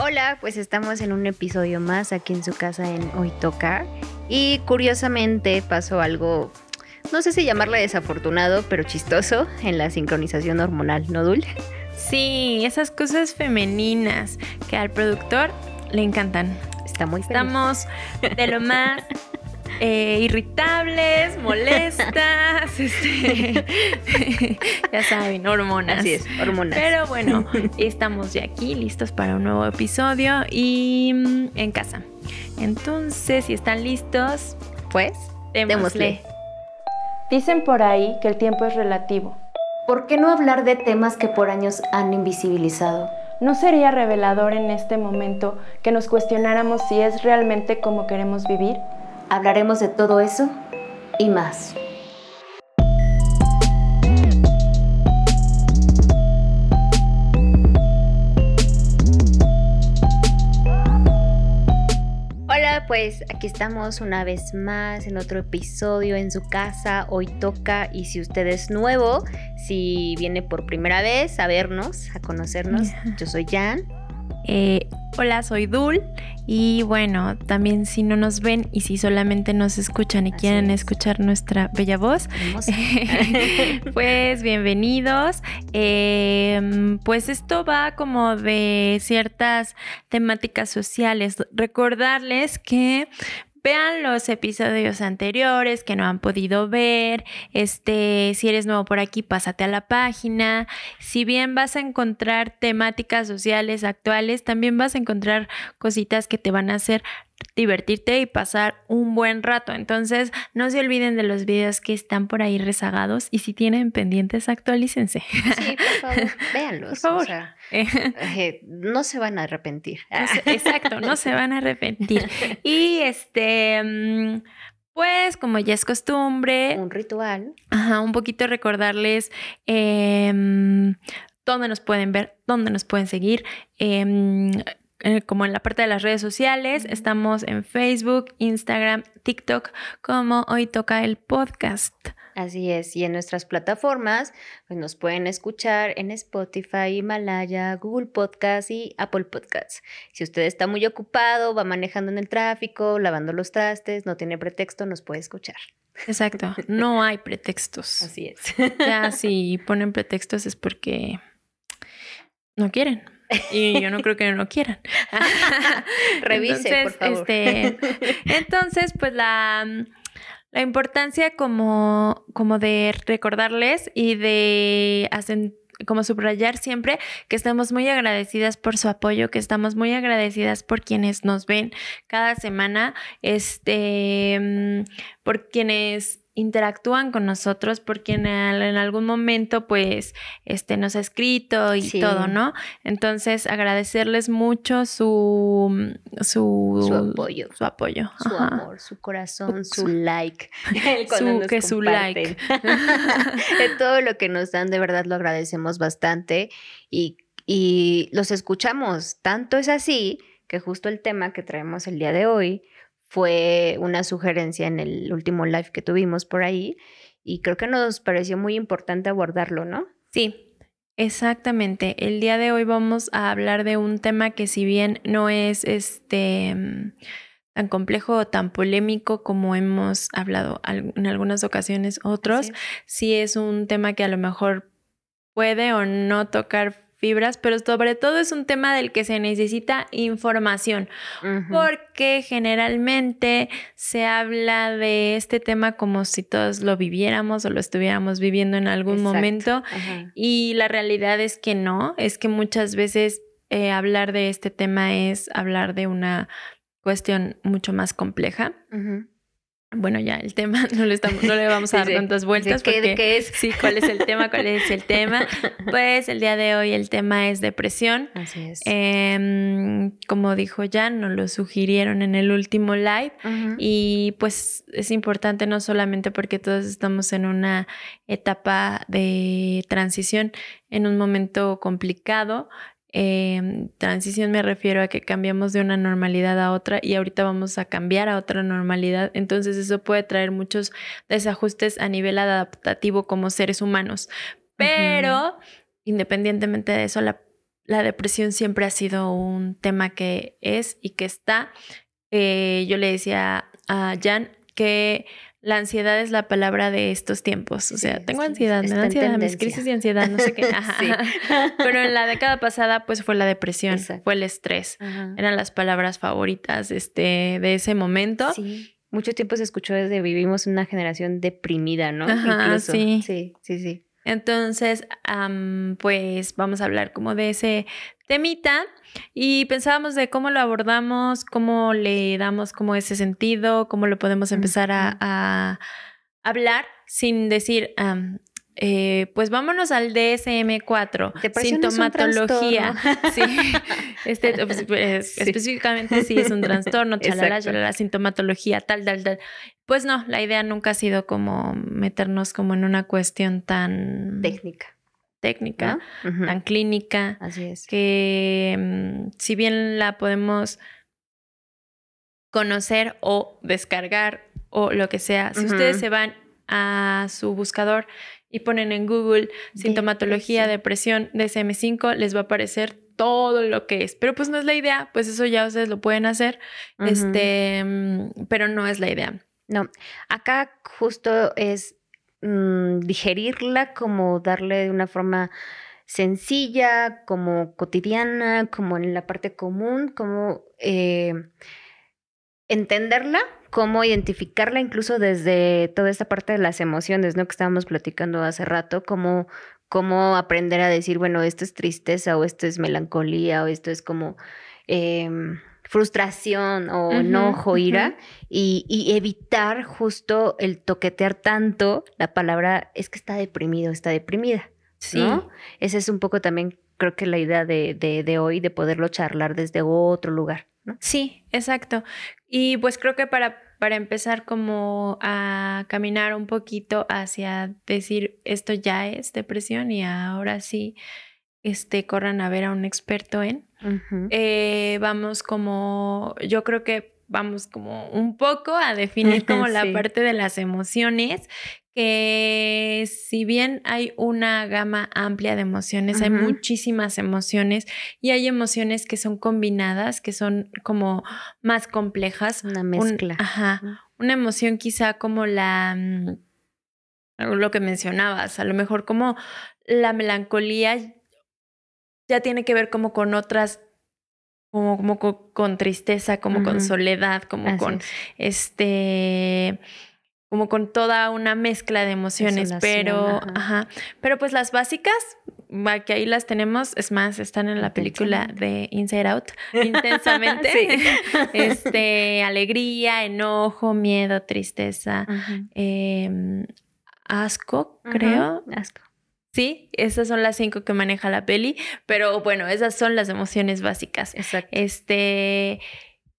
Hola, pues estamos en un episodio más aquí en su casa en Hoy Toca. Y curiosamente pasó algo, no sé si llamarle desafortunado, pero chistoso en la sincronización hormonal, ¿no, Dul? Sí, esas cosas femeninas que al productor le encantan. Está muy feliz. Estamos de lo más eh, irritables, molestas, este, ya saben, hormonas. Así es, hormonas. Pero bueno, estamos ya aquí listos para un nuevo episodio y mm, en casa. Entonces, si están listos, pues, démosle. démosle. Dicen por ahí que el tiempo es relativo. ¿Por qué no hablar de temas que por años han invisibilizado? ¿No sería revelador en este momento que nos cuestionáramos si es realmente como queremos vivir? Hablaremos de todo eso y más. Hola, pues aquí estamos una vez más en otro episodio en su casa. Hoy toca y si usted es nuevo, si viene por primera vez a vernos, a conocernos, yo soy Jan. Eh, hola, soy Dul. Y bueno, también si no nos ven y si solamente nos escuchan y Así quieren es. escuchar nuestra bella voz, pues bienvenidos. Eh, pues esto va como de ciertas temáticas sociales. Recordarles que vean los episodios anteriores que no han podido ver. Este, si eres nuevo por aquí, pásate a la página. Si bien vas a encontrar temáticas sociales actuales, también vas a encontrar cositas que te van a hacer divertirte y pasar un buen rato. Entonces, no se olviden de los videos que están por ahí rezagados y si tienen pendientes, actualícense. Sí, por favor, véanlos. Por favor. o sea, eh, no se van a arrepentir. No se- Exacto, no se van a arrepentir. Y este, pues como ya es costumbre, Un ritual. ajá, un poquito recordarles em, dónde nos pueden ver, dónde nos pueden seguir. em, eh, como en la parte de las redes sociales, estamos en Facebook, Instagram, TikTok, como hoy toca el podcast. Así es, y en nuestras plataformas pues nos pueden escuchar en Spotify, Himalaya, Google Podcast y Apple Podcasts. Si usted está muy ocupado, va manejando en el tráfico, lavando los trastes, no tiene pretexto, nos puede escuchar. Exacto, no hay pretextos. Así es. Ya si ponen pretextos es porque no quieren. Y yo no creo que no quieran. Revise, por favor. Este, entonces, pues la, la importancia como, como de recordarles y de hacer como subrayar siempre que estamos muy agradecidas por su apoyo, que estamos muy agradecidas por quienes nos ven cada semana, este, mm, por quienes interactúan con nosotros, por quien al- en algún momento pues este nos ha escrito y Sí. todo, ¿no? Entonces agradecerles mucho su su, Su apoyo. su apoyo, Su ajá. amor, su corazón, su, Su- like. Su- que su like. de todo lo que nos dan, de verdad lo agradecemos bastante y, y los escuchamos. Tanto es así que justo el tema que traemos el día de hoy fue una sugerencia en el último live que tuvimos por ahí y creo que nos pareció muy importante abordarlo, ¿no? Sí, exactamente. El día de hoy vamos a hablar de un tema que si bien no es este mm, tan complejo o tan polémico como hemos hablado en algunas ocasiones otros, es. sí es un tema que a lo mejor puede o no tocar fibras, pero sobre todo es un tema del que se necesita información, porque generalmente se habla de este tema como si todos lo viviéramos o lo estuviéramos viviendo en algún Exacto. momento y la realidad es que no, es que muchas veces eh, hablar de este tema es hablar de una cuestión mucho más compleja. Bueno, ya el tema no le, estamos, no le vamos a dar Sí, tantas vueltas. ¿qué- porque, qué es? Sí, ¿cuál es el tema? ¿Cuál es el tema? Pues el día de hoy el tema es depresión. Así es. Em, como dijo Jan, nos lo sugirieron en el último live. Y pues es importante no solamente porque todos estamos en una etapa de transición, en un momento complicado. Eh, transición me refiero a que cambiamos de una normalidad a otra y ahorita vamos a cambiar a otra normalidad. Entonces eso puede traer muchos desajustes a nivel adaptativo como seres humanos. Pero independientemente de eso, la la depresión siempre ha sido un tema que es y que está. Eh, yo le decía a Jan que la ansiedad es la palabra de estos tiempos. O sea, tengo ansiedad, me da ansiedad, mis crisis de ansiedad, no sé qué. Pero en la década pasada, pues fue la depresión, fue el estrés. Eran las palabras favoritas este, de ese momento. Sí. Mucho tiempo se escuchó desde vivimos una generación deprimida, ¿no? Incluso. Sí. sí, sí, sí. Entonces, pues vamos a hablar como de ese temita y pensábamos de cómo lo abordamos, cómo le damos como ese sentido, cómo lo podemos empezar a, hablar sin decir, eh, pues vámonos al DSM-4, sintomatología. sí, este, pues, pues, específicamente sí es un trastorno, chalala, chalala, sintomatología, tal, tal, tal. Pues no, la idea nunca ha sido como meternos como en una cuestión tan técnica técnica, tan clínica. Así es. Que mm, si bien la podemos conocer o descargar o lo que sea, si ustedes se van a su buscador y ponen en Google sintomatología, depresión, DSM5, les va a aparecer todo lo que es. Pero pues no es la idea, pues eso ya ustedes lo pueden hacer, este, mm, pero no es la idea. No, acá justo es mm, digerirla, como darle de una forma sencilla, como cotidiana, como en la parte común, como eh, entenderla cómo identificarla incluso desde toda esta parte de las emociones, ¿no? Que estábamos platicando hace rato, cómo, cómo aprender a decir, bueno, esto es tristeza o esto es melancolía o esto es como em, frustración o enojo, ira, y, y, evitar justo el toquetear tanto la palabra es que está deprimido, está deprimida. Sí. ¿no? Esa es un poco también, creo que la idea de, de, de hoy, de poderlo charlar desde otro lugar. Sí, exacto. Y pues creo que para, para empezar como a caminar un poquito hacia decir esto ya es depresión y ahora sí este, corran a ver a un experto en, eh, vamos como, yo creo que vamos como un poco a definir como la parte de las emociones que si bien hay una gama amplia de emociones, hay muchísimas emociones y hay emociones que son combinadas, que son como más complejas. Una mezcla. ajá. Una emoción quizá como la mm, lo que mencionabas, a lo mejor como la melancolía ya tiene que ver como con otras como, como con, tristeza, como con soledad, como con este como con toda una mezcla de emociones, pero, ajá. pero pues las básicas, que ahí las tenemos, es más, están en la película de Inside Out, intensamente, este, alegría, enojo, miedo, tristeza, em, asco, creo. Asco. Sí, esas son las cinco que maneja la peli, pero bueno, esas son las emociones básicas. Exacto. Este,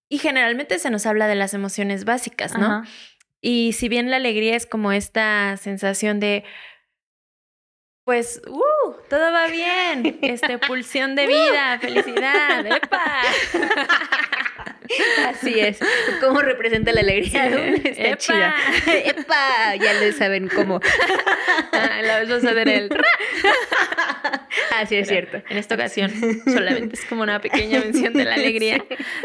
y generalmente se nos habla de las emociones básicas, ¿no? Y si bien la alegría es como esta sensación de, pues, ¡uh! Todo va bien, este, pulsión de vida, felicidad, ¡epa! Así es. ¿Cómo representa la alegría? Está ¡Epa! chida. ¡Epa! Ya lo saben cómo. Ah, la vez a ver el. Así es cierto. En esta ocasión solamente es como una pequeña mención de la alegría.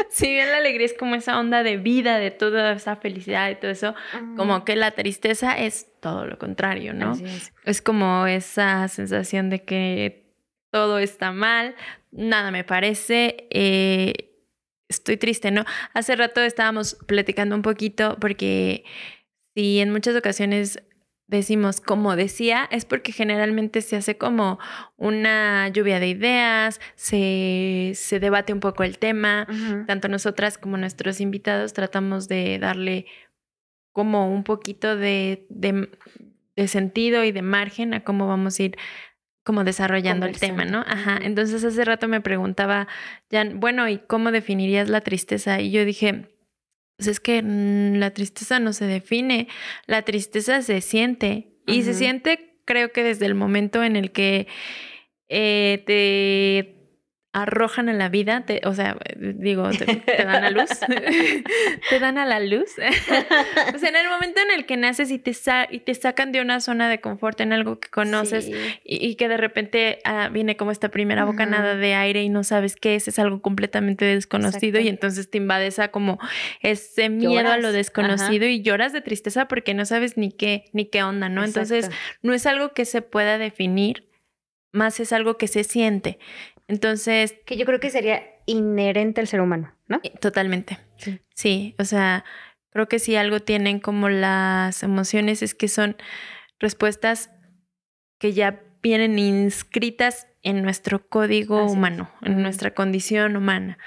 Si bien la alegría es como esa onda de vida, de toda esa felicidad y todo eso, como que la tristeza es todo lo contrario, ¿no? es. es como esa sensación de que todo está mal, nada me parece. Eh, estoy triste, ¿no? Hace rato estábamos platicando un poquito porque si en muchas ocasiones decimos como decía, es porque generalmente se hace como una lluvia de ideas, se, se debate un poco el tema, tanto nosotras como nuestros invitados tratamos de darle como un poquito de, de, de sentido y de margen a cómo vamos a ir como desarrollando el tema, ¿no? Ajá. Entonces hace rato me preguntaba, Jan, bueno, ¿y cómo definirías la tristeza? Y yo dije, pues es que la tristeza no se define, la tristeza se siente. Y se siente, creo que desde el momento en el que eh, te arrojan a la vida, te, o sea, digo, te, dan a luz, te dan a la luz. o sea, en el momento en el que naces y te, y te sacan de una zona de confort en algo que conoces y, que de repente ah, viene como esta primera bocanada de aire y no sabes qué es, es algo completamente desconocido y entonces te invade esa como ese miedo a lo desconocido y lloras de tristeza porque no sabes ni qué, ni qué onda, ¿no? Entonces, no es algo que se pueda definir, más es algo que se siente. Entonces... Que yo creo que sería inherente al ser humano, ¿no? Eh, totalmente. Sí. o sea, creo que si algo tienen como las emociones es que son respuestas que ya vienen inscritas en nuestro código humano, en nuestra condición humana.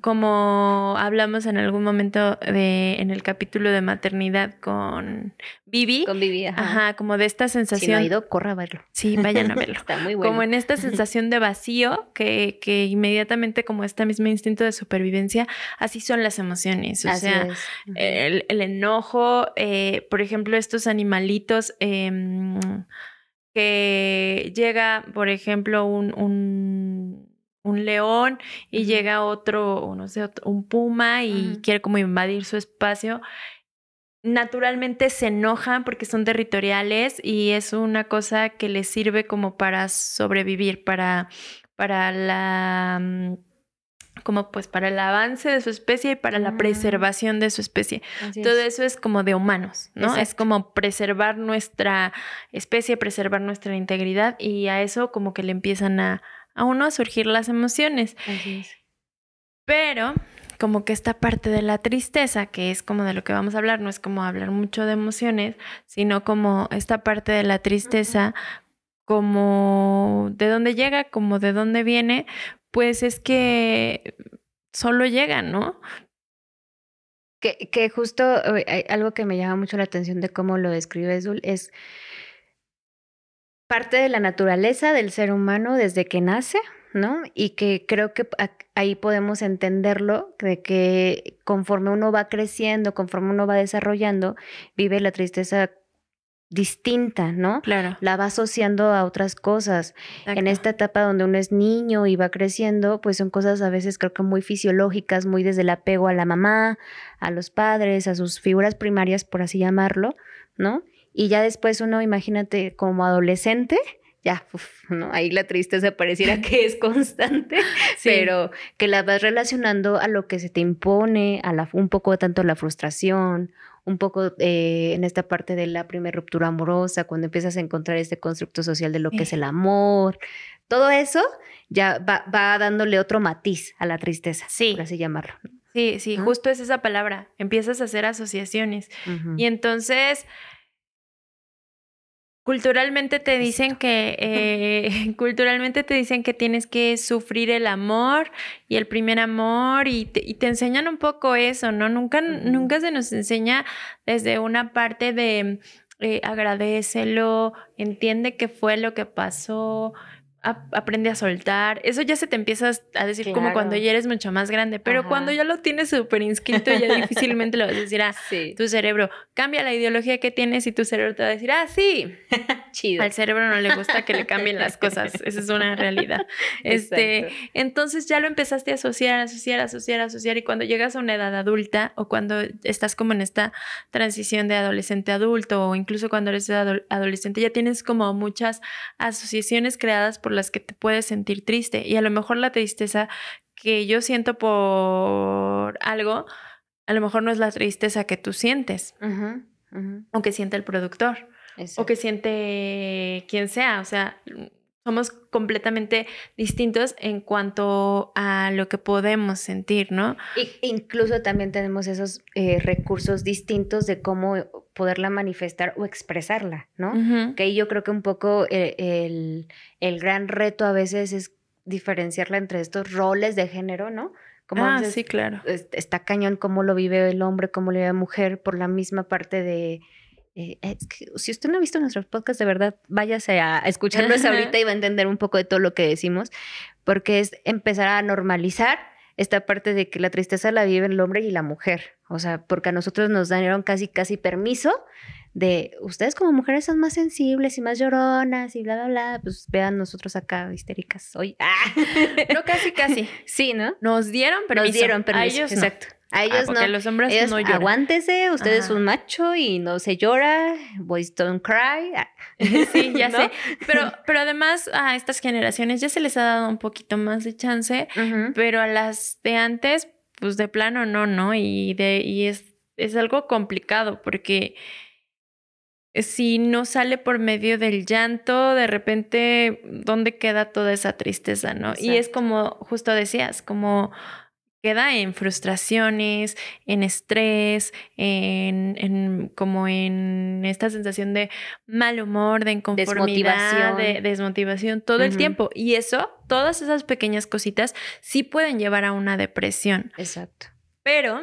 Como hablamos en algún momento de, en el capítulo de maternidad con Vivi. Con Vivi, ajá. como de esta sensación. Si no ha ido, corra a verlo. Sí, vayan a verlo. Está muy bueno. Como en esta sensación de vacío que, que inmediatamente como este mismo instinto de supervivencia, así son las emociones. O sea, el, enojo, eh, por ejemplo, estos animalitos... Em, que llega, por ejemplo, un, un, león y llega otro, no sé, un puma y quiere como invadir su espacio, naturalmente se enojan porque son territoriales y es una cosa que les sirve como para sobrevivir, para, para la mm, como pues para el avance de su especie y para la preservación de su especie. Todo eso es como de humanos, ¿no? Es como preservar nuestra especie, preservar nuestra integridad y a eso como que le empiezan a, a uno a surgir las emociones. Pero como que esta parte de la tristeza, que es como de lo que vamos a hablar, no es como hablar mucho de emociones, sino como esta parte de la tristeza, como de dónde llega, como de dónde viene, pues es que solo llegan, ¿no? Que, que justo eh, algo que me llama mucho la atención de cómo lo describe Zul es parte de la naturaleza del ser humano desde que nace, ¿no? Y que creo que ahí podemos entenderlo, de que conforme uno va creciendo, conforme uno va desarrollando, vive la tristeza distinta, ¿no? Claro. La va asociando a otras cosas. En esta etapa donde uno es niño y va creciendo, pues son cosas a veces creo que muy fisiológicas, muy desde el apego a la mamá, a los padres, a sus figuras primarias, por así llamarlo, ¿no? Y ya después uno, imagínate, como adolescente, ya, ¿no? Ahí la tristeza pareciera que es constante, pero que la vas relacionando a lo que se te impone, a la, un poco tanto la frustración un poco eh, en esta parte de la primera ruptura amorosa, cuando empiezas a encontrar este constructo social de lo que es el amor, todo eso ya va, dándole otro matiz a la tristeza, por así llamarlo. Sí, sí, justo es esa palabra, empiezas a hacer asociaciones. Y entonces Culturalmente te dicen que eh, culturalmente te dicen que tienes que sufrir el amor y el primer amor y te, enseñan un poco eso, ¿no? Nunca, nunca se nos enseña desde una parte de eh, agradecelo, entiende qué fue lo que pasó, aprende a soltar. Eso ya se te empieza a decir como cuando ya eres mucho más grande, pero cuando ya lo tienes súper inscrito, ya difícilmente lo vas a decir a tu cerebro. Cambia la ideología que tienes y tu cerebro te va a decir, ah, sí. Chido. Al cerebro no le gusta que le cambien las cosas. Esa es una realidad. Este, entonces ya lo empezaste a asociar, asociar, asociar, asociar. Y cuando llegas a una edad adulta o cuando estás como en esta transición de adolescente a adulto o incluso cuando eres adolescente, ya tienes como muchas asociaciones creadas por las que te puedes sentir triste. Y a lo mejor la tristeza que yo siento por algo, a lo mejor no es la tristeza que tú sientes o que siente el productor o que siente quien sea. O sea, somos completamente distintos en cuanto a lo que podemos sentir, ¿no? Y incluso también tenemos esos eh, recursos distintos de cómo poderla manifestar o expresarla, ¿no? Que yo creo que un poco eh, el, el, gran reto a veces es diferenciarla entre estos roles de género, ¿no? Como ah, sí, claro. Está cañón cómo lo vive el hombre, cómo lo vive la mujer, por la misma parte de eh, si usted no ha visto nuestros podcasts, de verdad, váyase a, escucharlos ahorita y va a entender un poco de todo lo que decimos, porque es empezar a normalizar esta parte de que la tristeza la vive el hombre y la mujer. O sea, porque a nosotros nos dieron casi, casi permiso de ustedes como mujeres son más sensibles y más lloronas y bla, bla, bla, pues vean nosotros acá histéricas hoy. No, casi, casi. Sí, ¿no? Nos dieron permiso. Nos dieron permiso, A ellos no. A Ah, ellos porque no. los hombres Ellos, no lloran. aguántese, usted es un macho y no se llora, boys don't cry. Ah. Sí, ya ¿No? sé. Pero, pero además a estas generaciones ya se les ha dado un poquito más de chance, pero a las de antes, pues de plano no, ¿no? Y, de, y es, es algo complicado porque si no sale por medio del llanto, de repente, ¿dónde queda toda esa tristeza, no? Y es como, justo decías, como queda en frustraciones, en estrés, en, en como en esta sensación de mal humor, de inconformidad, Desmotivación. de desmotivación todo el tiempo. Y eso, todas esas pequeñas cositas sí pueden llevar a una depresión. Exacto. Pero,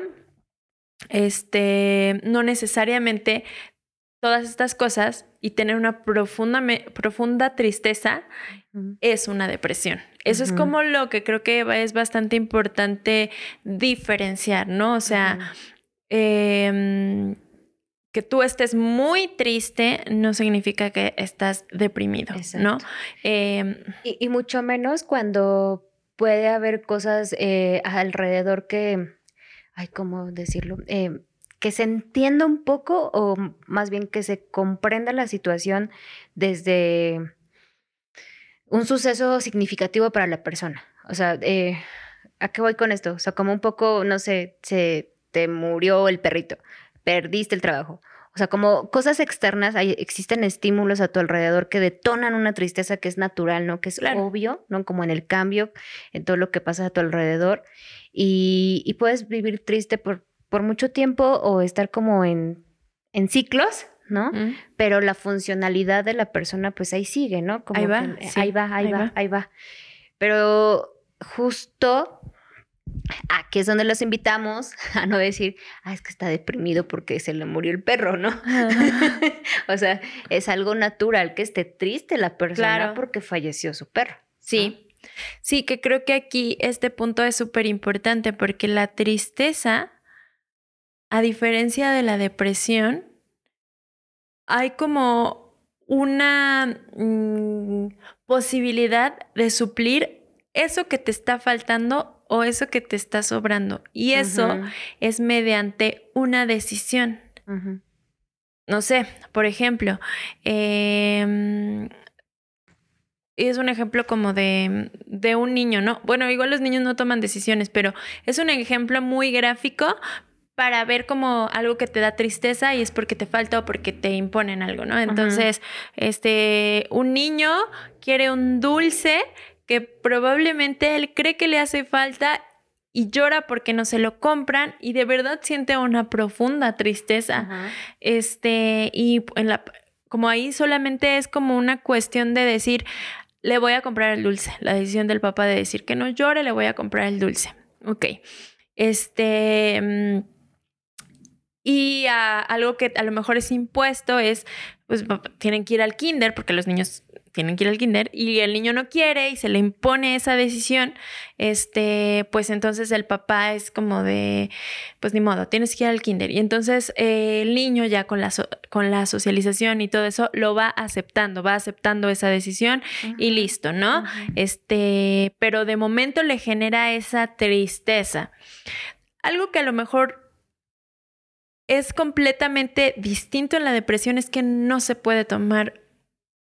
este, no necesariamente todas estas cosas y tener una profunda, me- profunda tristeza es una depresión. Eso es como lo que creo que es bastante importante diferenciar, ¿no? O sea, em, que tú estés muy triste no significa que estás deprimido, ¿no? Em, Y, y mucho menos cuando puede haber cosas eh, alrededor que, ay, ¿cómo decirlo? Que se entienda un poco o más bien que se comprenda la situación desde un suceso significativo para la persona. O sea, eh, ¿a qué voy con esto? O sea, como un poco, no sé, se te murió el perrito, perdiste el trabajo. O sea, como cosas externas, hay, existen estímulos a tu alrededor que detonan una tristeza que es natural, ¿no? Que es Claro. obvio, ¿no? Como en el cambio, en todo lo que pasa a tu alrededor. Y, y puedes vivir triste por, por mucho tiempo o estar como en, en ciclos, ¿no? ¿Mm? Pero la funcionalidad de la persona, pues ahí sigue, ¿no? Como Ahí va, que, sí, ahí va, ahí, ahí va, va. ahí va. Pero justo aquí es donde los invitamos a no decir, ah, es que está deprimido porque se le murió el perro, ¿no? o sea, es algo natural que esté triste la persona Claro. porque falleció su perro. Sí, sí, que creo que aquí este punto es súper importante porque la tristeza, a diferencia de la depresión, hay como una mm, posibilidad de suplir eso que te está faltando o eso que te está sobrando. Y eso es mediante una decisión. No sé, por ejemplo, em, es un ejemplo como de, de un niño, ¿no? Bueno, igual los niños no toman decisiones, pero es un ejemplo muy gráfico para ver como algo que te da tristeza y es porque te falta o porque te imponen algo, ¿no? Entonces, este, un niño quiere un dulce que probablemente él cree que le hace falta y llora porque no se lo compran y de verdad siente una profunda tristeza. Ajá. Este, y en la, como ahí solamente es como una cuestión de decir, le voy a comprar el dulce. La decisión del papá de decir que no llore, le voy a comprar el dulce. Ok. Este. mm, Y a- algo que a lo mejor es impuesto es, pues tienen que ir al kinder, porque los niños tienen que ir al kinder, y el niño no quiere y se le impone esa decisión, este, pues entonces el papá es como de, pues ni modo, tienes que ir al kinder. Y entonces eh, el niño ya con la, so- con la socialización y todo eso lo va aceptando, va aceptando esa decisión y listo, ¿no? Este, pero de momento le genera esa tristeza. Algo que a lo mejor es completamente distinto en la depresión es que no se puede tomar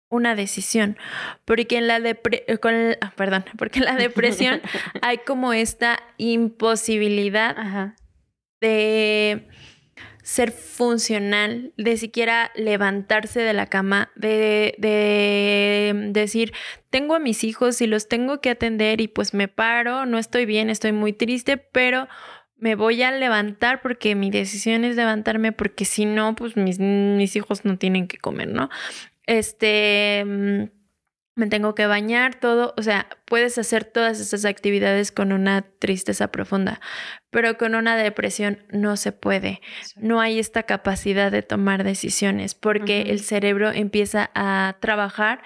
una decisión, porque en la depre- eh, con el- ah, perdón, porque en la depresión hay como esta imposibilidad Ajá. de ser funcional, de siquiera levantarse de la cama, de, de decir, tengo a mis hijos y los tengo que atender y pues me paro, no estoy bien, estoy muy triste, pero me voy a levantar porque mi decisión es levantarme porque si no, pues mis, mis hijos no tienen que comer, ¿no? Este... mm, me tengo que bañar, todo, o sea, puedes hacer todas esas actividades con una tristeza profunda, pero con una depresión no se puede. No hay esta capacidad de tomar decisiones porque el cerebro empieza a trabajar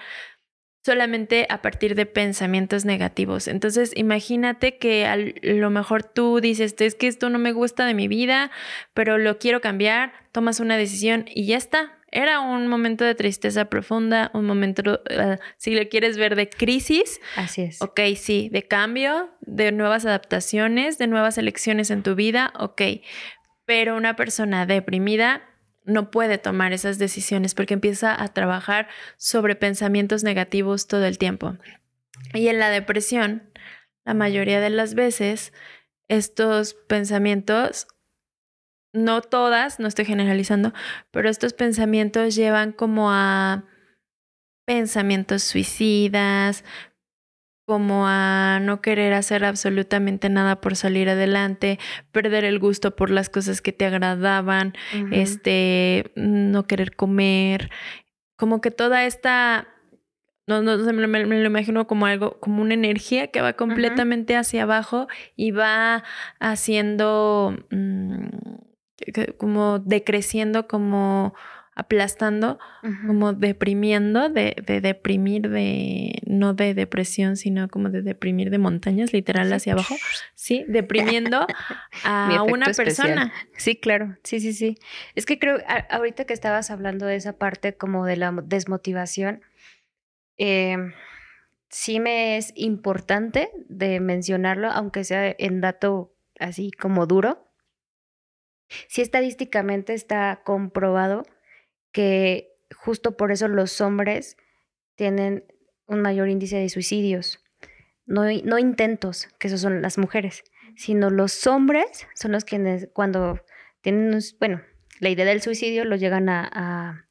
solamente a partir de pensamientos negativos. Entonces, imagínate que a lo mejor tú dices, es que esto no me gusta de mi vida, pero lo quiero cambiar, tomas una decisión y ya está. era un momento de tristeza profunda, un momento, uh, si le quieres ver, de crisis. Así es. Ok, sí, de cambio, de nuevas adaptaciones, de nuevas elecciones en tu vida, ok. Pero una persona deprimida no puede tomar esas decisiones porque empieza a trabajar sobre pensamientos negativos todo el tiempo. Y en la depresión, la mayoría de las veces, estos pensamientos, no todas, no estoy generalizando, pero estos pensamientos llevan como a pensamientos suicidas, como a no querer hacer absolutamente nada por salir adelante, perder el gusto por las cosas que te agradaban, este, no querer comer, como que toda esta no, no, me, me, lo imagino como algo, como una energía que va completamente hacia abajo y va haciendo, mm, como decreciendo, como aplastando, como deprimiendo, de, de, deprimir, de no de depresión, sino como de deprimir de montañas, literal hacia abajo. Sí, deprimiendo a una persona. Sí, claro, sí, sí, sí. Es que creo, ahorita que estabas hablando de esa parte como de la desmotivación, eh, sí me es importante de mencionarlo, aunque sea en dato así como duro. Sí estadísticamente está comprobado que justo por eso los hombres tienen un mayor índice de suicidios. No, no intentos, que eso son las mujeres, sino los hombres son los quienes cuando tienen, bueno, la idea del suicidio lo llegan a,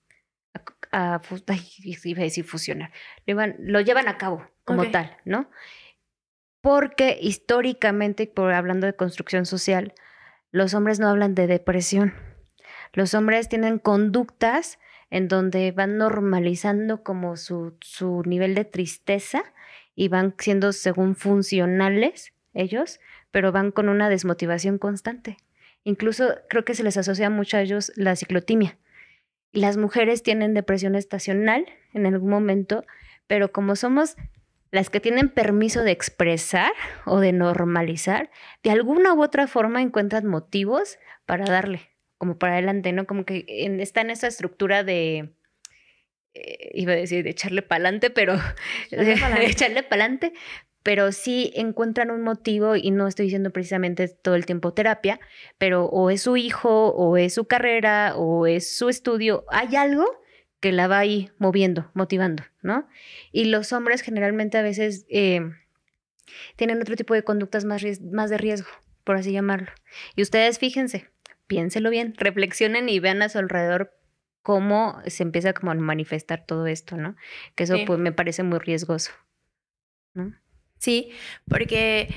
a, a, fusionar, lo, lo, llevan a cabo como tal, ¿no? Porque históricamente, por hablando de construcción social, los hombres no hablan de depresión los hombres tienen conductas en donde van normalizando como su, su nivel de tristeza y van siendo según funcionales ellos, pero van con una desmotivación constante. Incluso creo que se les asocia mucho a ellos la ciclotimia. Las mujeres tienen depresión estacional en algún momento, pero como somos las que tienen permiso de expresar o de normalizar, de alguna u otra forma encuentran motivos para darle como para adelante, ¿no? Como que está en esa estructura de, eh, iba a decir, de echarle para adelante, pero de, echarle para adelante, pero sí encuentran un motivo y no estoy diciendo precisamente todo el tiempo terapia, pero o es su hijo, o es su carrera, o es su estudio, hay algo que la va ahí moviendo, motivando, ¿no? Y los hombres generalmente a veces eh, tienen otro tipo de conductas más, más de riesgo, por así llamarlo. Y ustedes fíjense, piénselo bien, reflexionen y vean a su alrededor cómo se empieza como a manifestar todo esto, ¿no? Que eso pues me parece muy riesgoso. ¿no? Sí, porque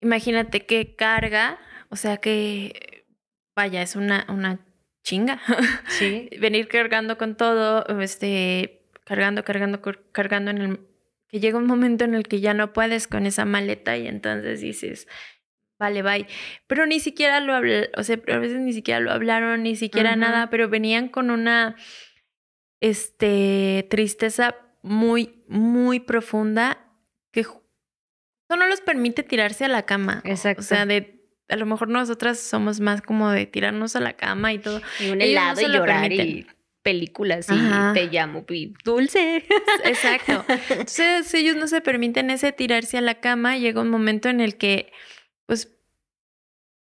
imagínate que carga, o sea que, vaya, es una, una chinga. Sí. Venir cargando con todo, este, cargando, cargando, cargando en el... que llega un momento en el que ya no puedes con esa maleta y entonces dices, vale, bye. Pero ni siquiera lo hablaron, o sea, a veces ni siquiera lo hablaron, ni siquiera nada, pero venían con una este, tristeza muy, muy profunda que eso no los permite tirarse a la cama. Exacto. O sea, de a lo mejor nosotras somos más como de tirarnos a la cama y todo. Y un helado y llorar y películas y te llamo y dulce. Exacto. Entonces ellos no se permiten ese tirarse a la cama. Llega un momento en el que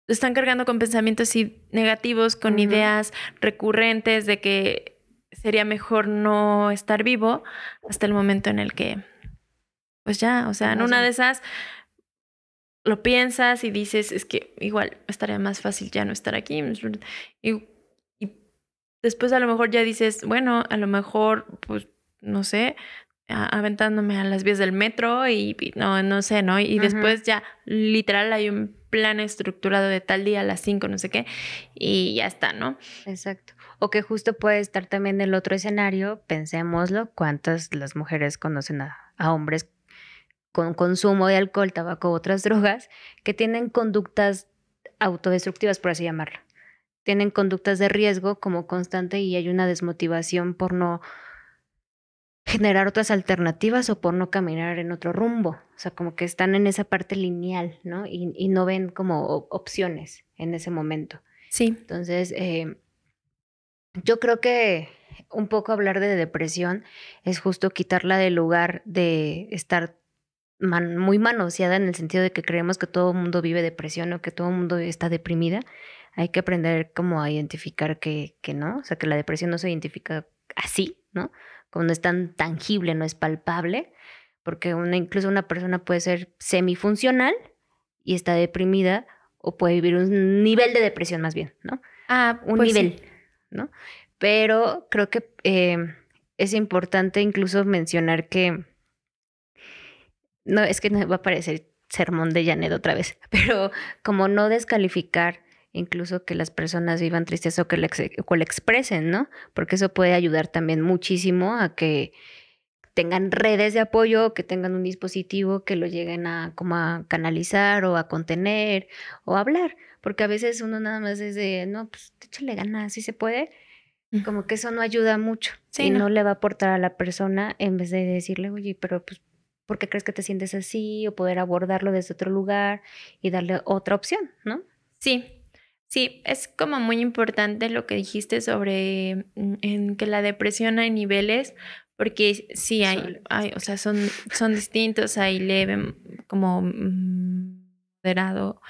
están cargando con pensamientos negativos, con ideas recurrentes de que sería mejor no estar vivo hasta el momento en el que, pues ya, o sea, en una de esas lo piensas y dices, es que igual estaría más fácil ya no estar aquí. Y, y después a lo mejor ya dices, bueno, a lo mejor, pues, no sé, aventándome a las vías del metro y, no, no sé, ¿no? Y después ya literal hay un plan estructurado de tal día a las 5, no sé qué, y ya está, ¿no? Exacto. O que justo puede estar también el otro escenario, pensémoslo, cuántas las mujeres conocen a, a hombres con consumo de alcohol, tabaco u otras drogas que tienen conductas autodestructivas, por así llamarlo. Tienen conductas de riesgo como constante y hay una desmotivación por no generar otras alternativas o por no caminar en otro rumbo. O sea, como que están en esa parte lineal, ¿no? Y, no ven como opciones en ese momento. Sí. Entonces, eh, yo creo que un poco hablar de depresión es justo quitarla del lugar de estar muy manoseada en el sentido de que creemos que todo el mundo vive depresión o que todo el mundo está deprimida. Hay que aprender como a identificar que, que no, o sea, que la depresión no se identifica así, ¿no? No es tan tangible, no es palpable, porque una, incluso una persona puede ser semifuncional y está deprimida o puede vivir un nivel de depresión más bien, ¿no? Ah, un pues nivel, ¿no? Pero creo que eh, es importante incluso mencionar que no, es que no va a parecer sermón de Janet otra vez, pero como no descalificar incluso que las personas vivan tristes o que lo, expresen, ¿no? Porque eso puede ayudar también muchísimo a que tengan redes de apoyo, que tengan un dispositivo que lo lleguen a como a canalizar o a contener o a hablar, porque a veces uno nada más es de, no, pues échale ganas, si se puede, como que eso no ayuda mucho y no. le va a aportar a la persona en vez de decirle, oye, pero pues por qué crees que te sientes así o poder abordarlo desde otro lugar y darle otra opción, ¿no? Sí, sí, es como muy importante lo que dijiste sobre mm, en que la depresión hay niveles, porque sí hay, hay o sea, son, son distintos, hay leve, como mm, moderado,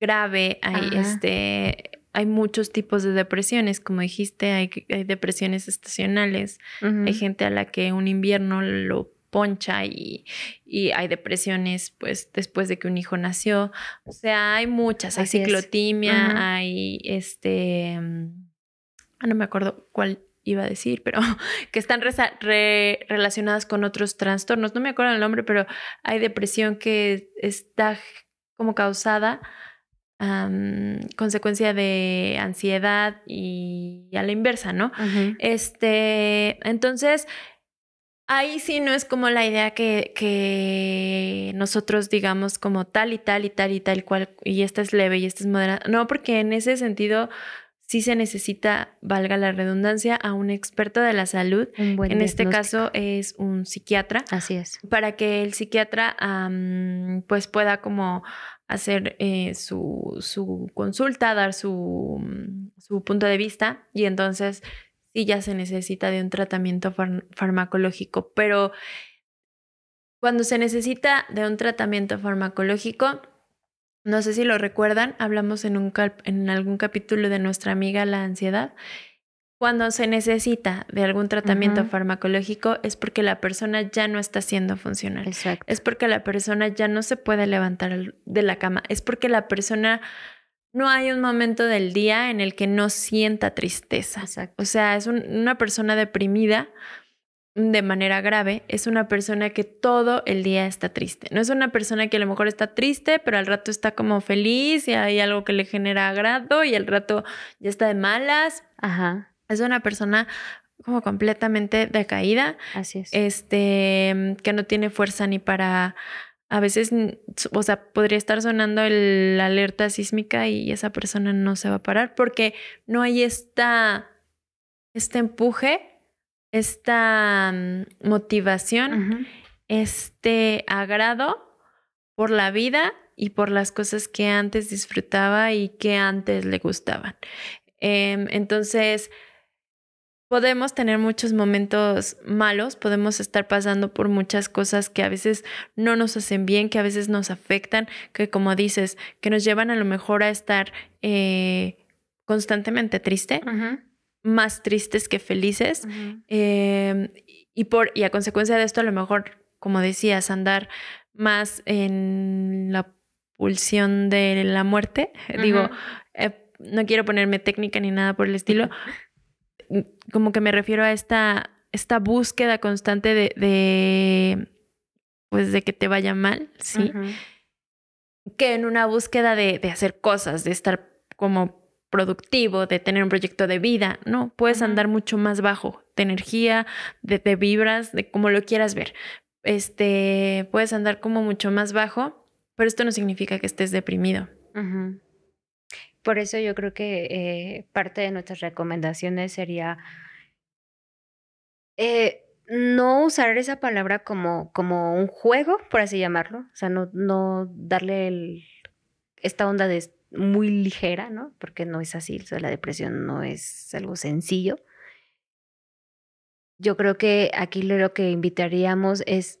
grave, hay este hay muchos tipos de depresiones, como dijiste, hay, hay depresiones estacionales, hay gente a la que un invierno lo poncha y, hay depresiones pues después de que un hijo nació. O sea, hay muchas, hay ciclotimia, hay este, ah, no me acuerdo cuál iba a decir, pero que están relacionadas con otros trastornos. No me acuerdo el nombre, pero hay depresión que está como causada consecuencia de ansiedad y a la inversa, ¿no? Este, entonces, Ahí sí no es como la idea que, que, nosotros digamos como tal y tal y tal y tal cual, y esta es leve y esta es moderada. No, porque en ese sentido sí se necesita, valga la redundancia, a un experto de la salud. en este caso es un psiquiatra. Así es. Para que el psiquiatra pues pueda como hacer eh, su, su, consulta, dar su, su punto de vista y entonces ya se necesita de un tratamiento farmacológico. Pero cuando se necesita de un tratamiento farmacológico, no sé si lo recuerdan, hablamos en, un en algún capítulo de nuestra amiga la ansiedad. Cuando se necesita de algún tratamiento farmacológico es porque la persona ya no está siendo funcional. Exacto. Es porque la persona ya no se puede levantar de la cama. Es porque la persona no hay un momento del día en el que no sienta tristeza. O sea, es una persona deprimida de manera grave, es una persona que todo el día está triste. No es una persona que a lo mejor está triste, pero al rato está como feliz y hay algo que le genera agrado y al rato ya está de malas. Ajá. Es una persona como completamente decaída. Así es. Este, que no tiene fuerza ni para a veces, o sea, podría estar sonando la alerta sísmica y esa persona no se va a parar porque no hay esta, este empuje, esta mm, motivación, este agrado por la vida y por las cosas que antes disfrutaba y que antes le gustaban. Em, entonces, podemos tener muchos momentos malos, podemos estar pasando por muchas cosas que a veces no nos hacen bien, que a veces nos afectan, que como dices, que nos llevan a lo mejor a estar eh, constantemente triste, más tristes que felices. Em, y, por, y a consecuencia de esto, a lo mejor, como decías, andar más en la pulsión de la muerte. Digo, eh, no quiero ponerme técnica ni nada por el estilo, como que me refiero a esta, esta búsqueda constante de, pues de que te vaya mal, ¿sí? Que en una búsqueda de, de, hacer cosas, de estar como productivo, de tener un proyecto de vida, ¿no? Puedes andar mucho más bajo de energía, de, de, vibras, de como lo quieras ver. Este, puedes andar como mucho más bajo, pero esto no significa que estés deprimido. Por eso yo creo que eh, parte de nuestras recomendaciones sería eh, no usar esa palabra como, como un juego, por así llamarlo. O sea, no, no darle esta onda de muy ligera, ¿no? Porque no es así. O sea, la depresión no es algo sencillo. yo creo que aquí lo que invitaríamos es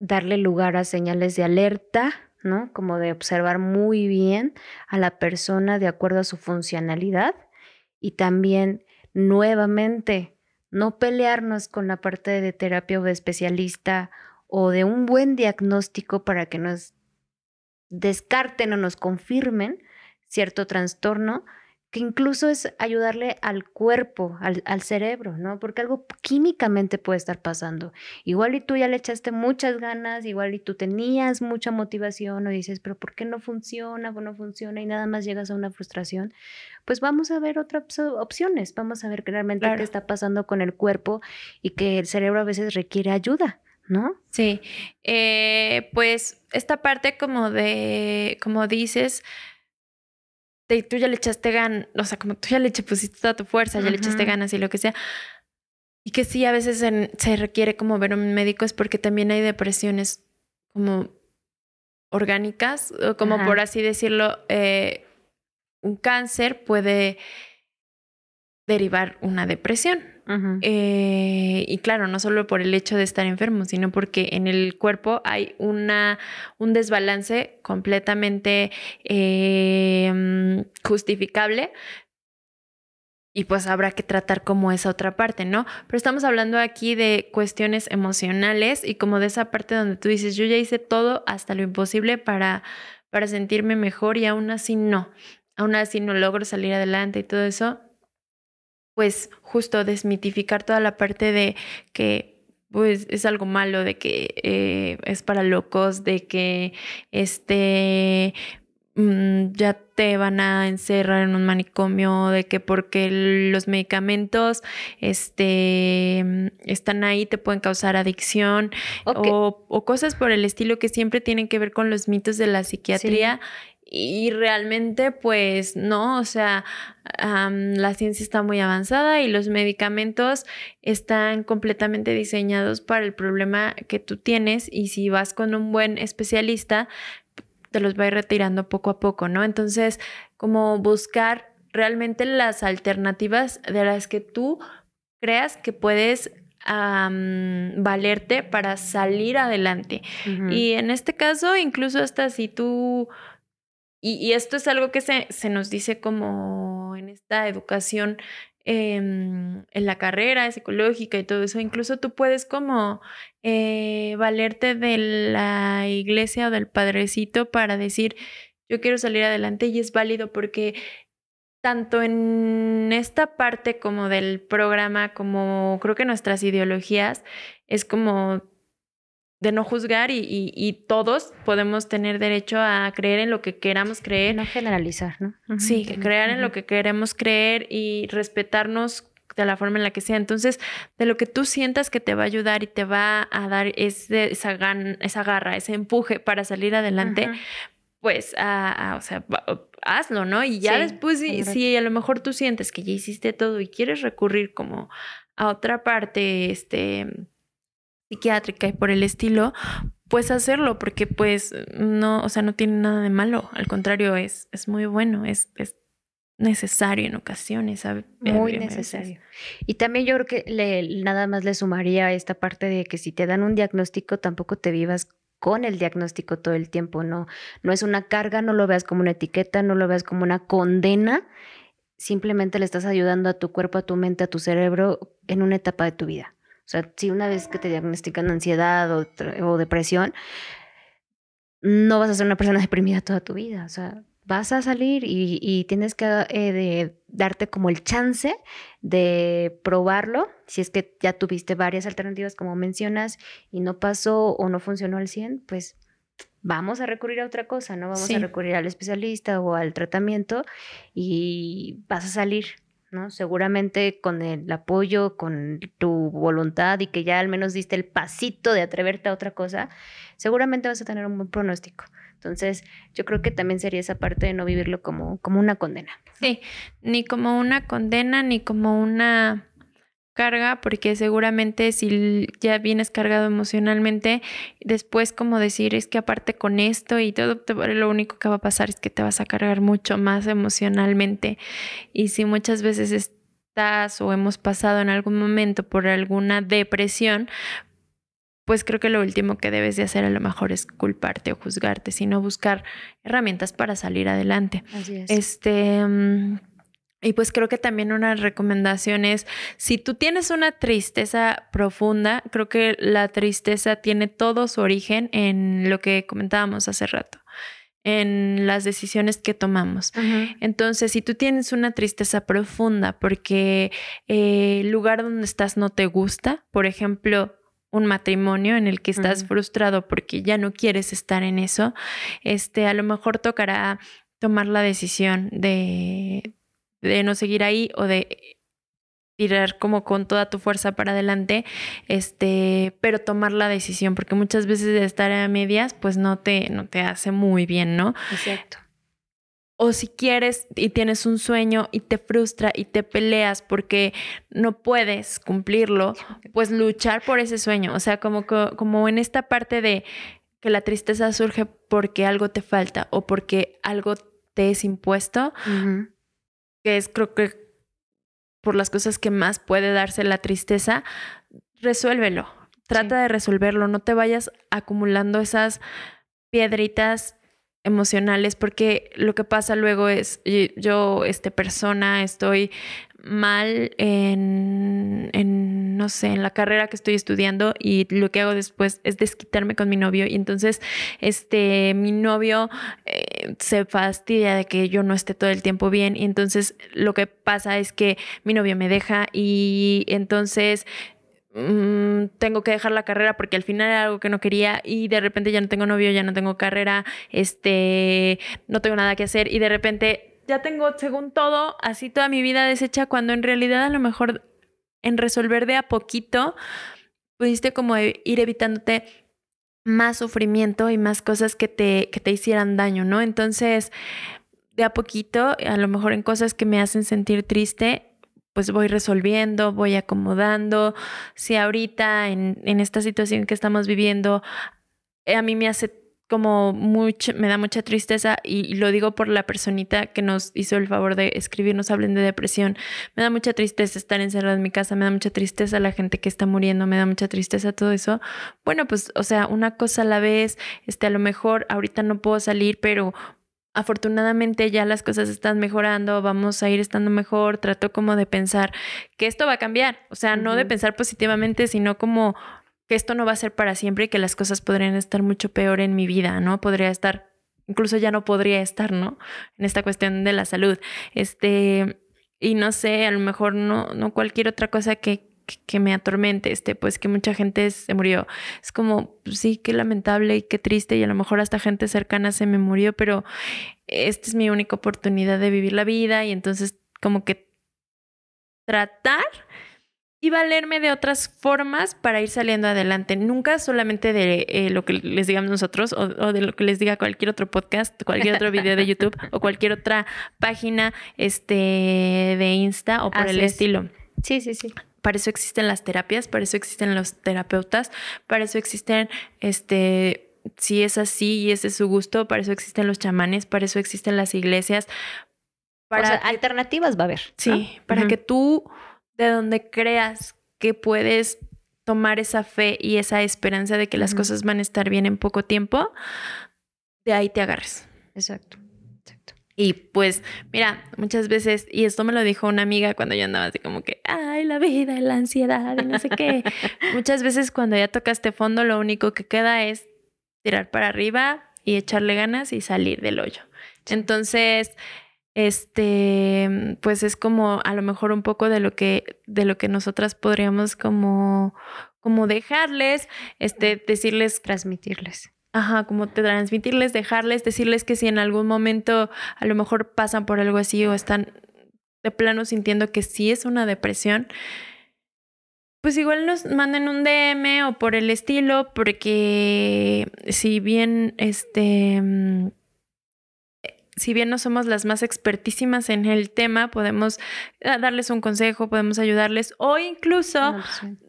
darle lugar a señales de alerta, ¿no? Como de observar muy bien a la persona de acuerdo a su funcionalidad y también nuevamente no pelearnos con la parte de terapia o de especialista o de un buen diagnóstico para que nos descarten o nos confirmen cierto trastorno, que incluso es ayudarle al cuerpo, al, al, cerebro, ¿no? Porque algo químicamente puede estar pasando. Igual y tú ya le echaste muchas ganas, igual y tú tenías mucha motivación o dices, pero ¿por qué no funciona o no funciona? Y nada más llegas a una frustración. Pues vamos a ver otras opciones, vamos a ver realmente qué está pasando con el cuerpo y que el cerebro a veces requiere ayuda. ¿no? Sí, eh, pues esta parte como de, como dices, de, tú ya le echaste ganas, o sea, como tú ya le pusiste toda tu fuerza, ya le echaste ganas y lo que sea. Y que sí, a veces se requiere como ver un médico es porque también hay depresiones como orgánicas, o como por así decirlo, eh, un cáncer puede derivar una depresión. Eh, y claro, no solo por el hecho de estar enfermo, sino porque en el cuerpo hay una, un desbalance completamente eh, justificable. Y pues habrá que tratar como esa otra parte, ¿no? Pero estamos hablando aquí de cuestiones emocionales y como de esa parte donde tú dices, yo ya hice todo hasta lo imposible para, para sentirme mejor y aún así no, aún así no logro salir adelante y todo eso pues justo desmitificar toda la parte de que pues es algo malo, de que eh, es para locos, de que este mm, ya te van a encerrar en un manicomio, de que porque los medicamentos este, están ahí te pueden causar adicción o, o, cosas por el estilo que siempre tienen que ver con los mitos de la psiquiatría y realmente, pues no, o sea, la ciencia está muy avanzada y los medicamentos están completamente diseñados para el problema que tú tienes y si vas con un buen especialista, te los va a ir retirando poco a poco, ¿no? Entonces, como buscar realmente las alternativas de las que tú creas que puedes valerte para salir adelante. Y en este caso, incluso hasta si tú y, esto es algo que se, nos dice como en esta educación em, en la carrera psicológica y todo eso. Incluso tú puedes como eh, valerte de la iglesia o del padrecito para decir, yo quiero salir adelante y es válido porque tanto en esta parte como del programa, como creo que nuestras ideologías, es como de no juzgar y, y, todos podemos tener derecho a creer en lo que queramos creer. No generalizar, ¿no? Sí, creer en lo que queremos creer y respetarnos de la forma en la que sea. Entonces, de lo que tú sientas que te va a ayudar y te va a dar ese, esa, esa garra, ese empuje para salir adelante, pues, o sea, hazlo, ¿no? Y ya después, si, si, a lo mejor tú sientes que ya hiciste todo y quieres recurrir como a otra parte, este psiquiátrica y por el estilo, pues hacerlo, porque pues no, o sea, no tiene nada de malo, al contrario, es, es muy bueno, es, es necesario en ocasiones. Muy necesario. Y también yo creo que le, nada más le sumaría esta parte de que si te dan un diagnóstico, tampoco te vivas con el diagnóstico todo el tiempo, no, no es una carga, no lo veas como una etiqueta, no lo veas como una condena, simplemente le estás ayudando a tu cuerpo, a tu mente, a tu cerebro en una etapa de tu vida. O sea, si una vez que te diagnostican ansiedad o, depresión, no vas a ser una persona deprimida toda tu vida. O sea, vas a salir y, tienes que eh, darte como el chance de probarlo. Si es que ya tuviste varias alternativas, como mencionas, y no pasó o no funcionó al 100, pues vamos a recurrir a otra cosa, ¿no? Vamos a recurrir al especialista o al tratamiento y vas a salir ¿no? Seguramente con el apoyo, con tu voluntad y que ya al menos diste el pasito de atreverte a otra cosa, seguramente vas a tener un buen pronóstico. Entonces, yo creo que también sería esa parte de no vivirlo como, como una condena. Sí, ni como una condena, ni como una carga, porque seguramente si ya vienes cargado emocionalmente, después como decir es que aparte con esto y todo, lo único que va a pasar es que te vas a cargar mucho más emocionalmente. Y si muchas veces estás o hemos pasado en algún momento por alguna depresión, pues creo que lo último que debes de hacer a lo mejor es culparte o juzgarte, sino buscar herramientas para salir adelante. Así es. Este, mm, y pues creo que también una recomendación es, si tú tienes una tristeza profunda, creo que la tristeza tiene todo su origen en lo que comentábamos hace rato en las decisiones que tomamos. Entonces, si tú tienes una tristeza profunda porque eh, el lugar donde estás no te gusta, por ejemplo, un matrimonio en el que estás frustrado porque ya no quieres estar en eso, este, a lo mejor tocará tomar la decisión de, de no seguir ahí o de tirar como con toda tu fuerza para adelante, este, pero tomar la decisión, porque muchas veces de estar a medias, pues no te, no te hace muy bien, ¿no? Exacto. O si quieres y tienes un sueño y te frustra y te peleas porque no puedes cumplirlo, pues luchar por ese sueño. O sea, como, como en esta parte de que la tristeza surge porque algo te falta o porque algo te es impuesto, que es creo que por las cosas que más puede darse la tristeza, resuélvelo. Trata de resolverlo, no te vayas acumulando esas piedritas emocionales porque lo que pasa luego es yo, este persona, estoy mal en, en, no sé, en la carrera que estoy estudiando y lo que hago después es desquitarme con mi novio. Y entonces, este, mi novio eh, se fastidia de que yo no esté todo el tiempo bien. Y entonces lo que pasa es que mi novio me deja y entonces Mm, tengo que dejar la carrera porque al final era algo que no quería y de repente ya no tengo novio, ya no tengo carrera, este, no tengo nada que hacer y de repente ya tengo, según todo, así toda mi vida deshecha cuando en realidad a lo mejor en resolver de a poquito pudiste como e, ir evitándote más sufrimiento y más cosas que te, que te hicieran daño, ¿no? Entonces, de a poquito, a lo mejor en cosas que me hacen sentir triste, pues voy resolviendo, voy acomodando. Si ahorita en, en esta situación que estamos viviendo, eh, a mí me hace como mucho, me da mucha tristeza y, lo digo por la personita que nos hizo el favor de escribirnos, hablen de depresión. Me da mucha tristeza estar encerrada en mi casa, me da mucha tristeza la gente que está muriendo, me da mucha tristeza todo eso. Bueno, pues, o sea, una cosa a la vez, este, a lo mejor ahorita no puedo salir, pero afortunadamente ya las cosas están mejorando, vamos a ir estando mejor, trato como de pensar que esto va a cambiar, o sea, no de pensar positivamente, sino como que esto no va a ser para siempre y que las cosas podrían estar mucho peor en mi vida, ¿no? Podría estar, incluso ya no podría estar, ¿no? En esta cuestión de la salud. Este, y no sé, a lo mejor no, no cualquier otra cosa que, que me atormente, este, pues que mucha gente se murió. Es como, pues, sí, qué lamentable y qué triste y a lo mejor hasta gente cercana se me murió, pero esta es mi única oportunidad de vivir la vida y entonces como que tratar y valerme de otras formas para ir saliendo adelante. Nunca solamente de eh, lo que les digamos nosotros o, o, de lo que les diga cualquier otro podcast, cualquier otro video de YouTube o cualquier otra página este, de Insta o por el estilo. Sí, sí, sí. Para eso existen las terapias, para eso existen los terapeutas, para eso existen, este, si es así y ese es su gusto, para eso existen los chamanes, para eso existen las iglesias. Para alternativas va a haber. Sí, para que tú, de donde creas que puedes tomar esa fe y esa esperanza de que las cosas van a estar bien en poco tiempo, de ahí te agarres. Exacto. Y pues, mira, muchas veces, y esto me lo dijo una amiga cuando yo andaba así como que, ay, la vida, la ansiedad, y no sé qué. muchas veces cuando ya tocaste fondo, lo único que queda es tirar para arriba y echarle ganas y salir del hoyo. Entonces, este, pues es como a lo mejor un poco de lo que, de lo que nosotras podríamos como, como dejarles, este, decirles, transmitirles. Ajá, como transmitirles, dejarles, decirles que si en algún momento a lo mejor pasan por algo así o están de plano sintiendo que sí es una depresión, pues igual nos manden un DM o por el estilo, porque si bien este mm, si bien no somos las más expertísimas en el tema, podemos ah, darles un consejo, podemos ayudarles o incluso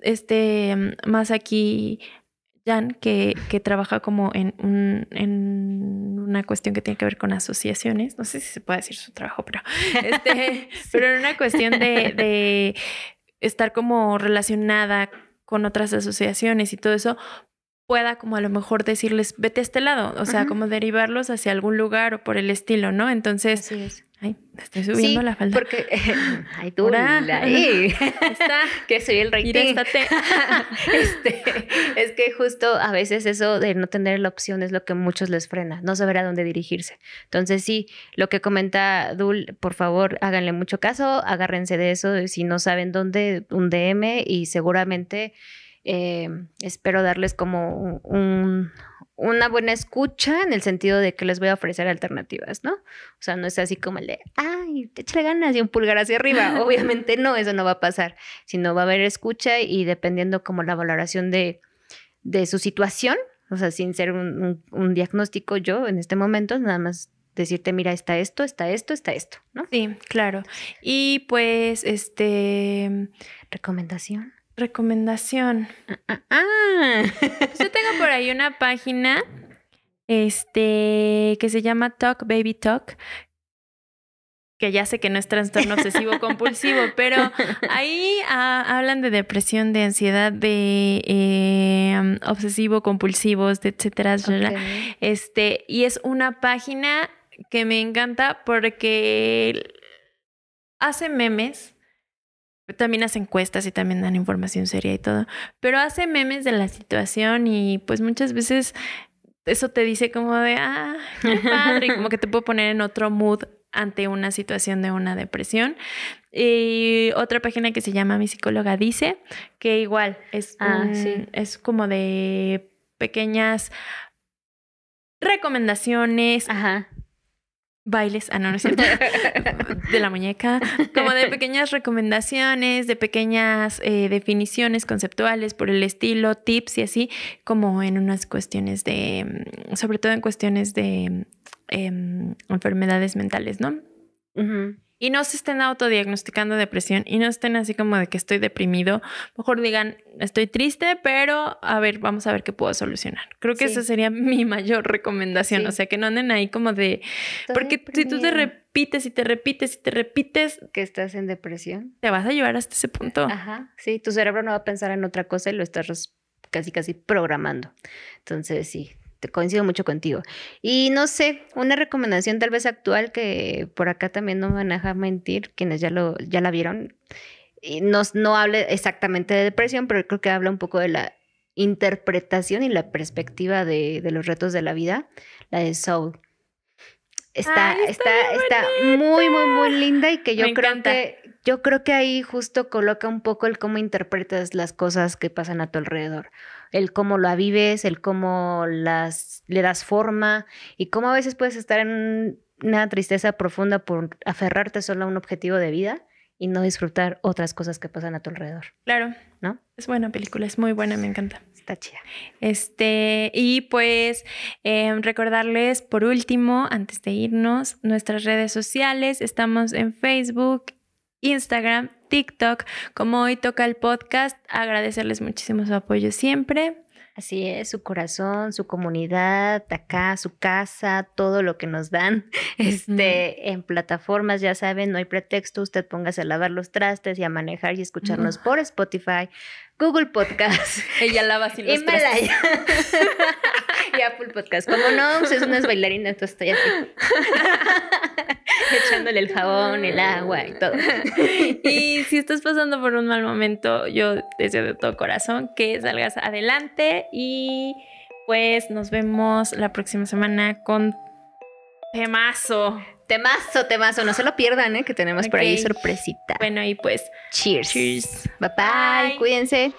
este más aquí Jan, que, que trabaja como en, un, en una cuestión que tiene que ver con asociaciones. No sé si se puede decir su trabajo, pero, este, pero en una cuestión de, de estar como relacionada con otras asociaciones y todo eso, pueda como a lo mejor decirles, vete a este lado, o sea, como derivarlos hacia algún lugar o por el estilo, ¿no? Entonces, Así es. ay, me estoy subiendo Sí, la falda. Porque, ay, tú. Está, que soy el rating. este, es que justo a veces eso de no tener la opción es lo que a muchos les frena, no saber a dónde dirigirse. Entonces sí, lo que comenta Dul, por favor, háganle mucho caso, agárrense de eso, si no saben dónde, un DM y seguramente eh, espero darles como un- un- una buena escucha en el sentido de que les voy a ofrecer alternativas, ¿no? O sea, no es así como el de, ay, échale ganas y un pulgar hacia arriba. Obviamente no, eso no va a pasar, sino va a haber escucha y dependiendo como la valoración de, de su situación, o sea, sin ser un, un- un diagnóstico yo en este momento, nada más decirte, mira, está esto, está esto, está esto, ¿no? Sí, claro. Y pues, este, Recomendación. Recomendación. Ah, ah. Pues yo tengo por ahí una página, este, que se llama Talk Baby Talk, que ya sé que no es trastorno obsesivo compulsivo, pero ahí ah, hablan de depresión, de ansiedad, de eh, obsesivo compulsivos, de etcétera. Este, y es una página que me encanta porque hace memes, también hace encuestas y también dan información seria y todo, pero hace memes de la situación y pues muchas veces eso te dice como de, ah, qué padre, y como que te puedo poner en otro mood ante una situación de una depresión. Y otra página que se llama Mi psicóloga dice, que igual es, Ah, un- sí. es como de pequeñas recomendaciones, Ajá. Bailes, ah, no, no es cierto, de la muñeca, como de pequeñas recomendaciones, de pequeñas eh, definiciones conceptuales por el estilo, tips y así, como en unas cuestiones de, mm, sobre todo en cuestiones de em, enfermedades mentales, ¿no? Y no se estén autodiagnosticando depresión y no estén así como de que estoy deprimido. Mejor digan, estoy triste, pero a ver, vamos a ver qué puedo solucionar. Creo que Sí. esa sería mi mayor recomendación. Sí. O sea, que no anden ahí como de... Estoy Porque si tú te repites y te repites y te repites, que estás en depresión. te vas a llevar hasta ese punto. Ajá, sí, tu cerebro no va a pensar en otra cosa y lo estás casi, casi programando. Entonces, sí, te coincido mucho contigo. Y no sé, una recomendación tal vez actual que por acá también no me van a dejar mentir, quienes ya, lo, ya la vieron, y no, no hable exactamente de depresión, pero creo que habla un poco de la interpretación y la perspectiva de, de los retos de la vida, la de Soul. Está, Ay, está, está muy, muy, muy linda y que yo Me creo encanta. que yo creo que ahí justo coloca un poco el cómo interpretas las cosas que pasan a tu alrededor, el cómo la vives, el cómo las le das forma y cómo a veces puedes estar en una tristeza profunda por aferrarte solo a un objetivo de vida y no disfrutar otras cosas que pasan a tu alrededor, Claro. ¿no? Es buena película, es muy buena, me encanta. Está chida. Este, y pues em, recordarles por último, antes de irnos, nuestras redes sociales. Estamos en Facebook, Instagram, TikTok. Como hoy toca el podcast, agradecerles muchísimo su apoyo siempre. Así es, su corazón, su comunidad, acá, su casa, todo lo que nos dan. Este, en plataformas, ya saben, no hay pretexto, usted póngase a lavar los trastes y a manejar y escucharnos por Spotify, Google Podcast, Ella lava así los trastes. Y Apple Podcast. Como no, usted es una bailarina, entonces estoy así. Echándole el jabón, el agua y todo. Y si estás pasando por un mal momento, yo deseo de todo corazón que salgas adelante y pues nos vemos la próxima semana con temazo. Temazo, temazo, no se lo pierdan, ¿eh? que tenemos por ahí sorpresita. Bueno, y pues Cheers. cheers. Bye bye, Bye. cuídense.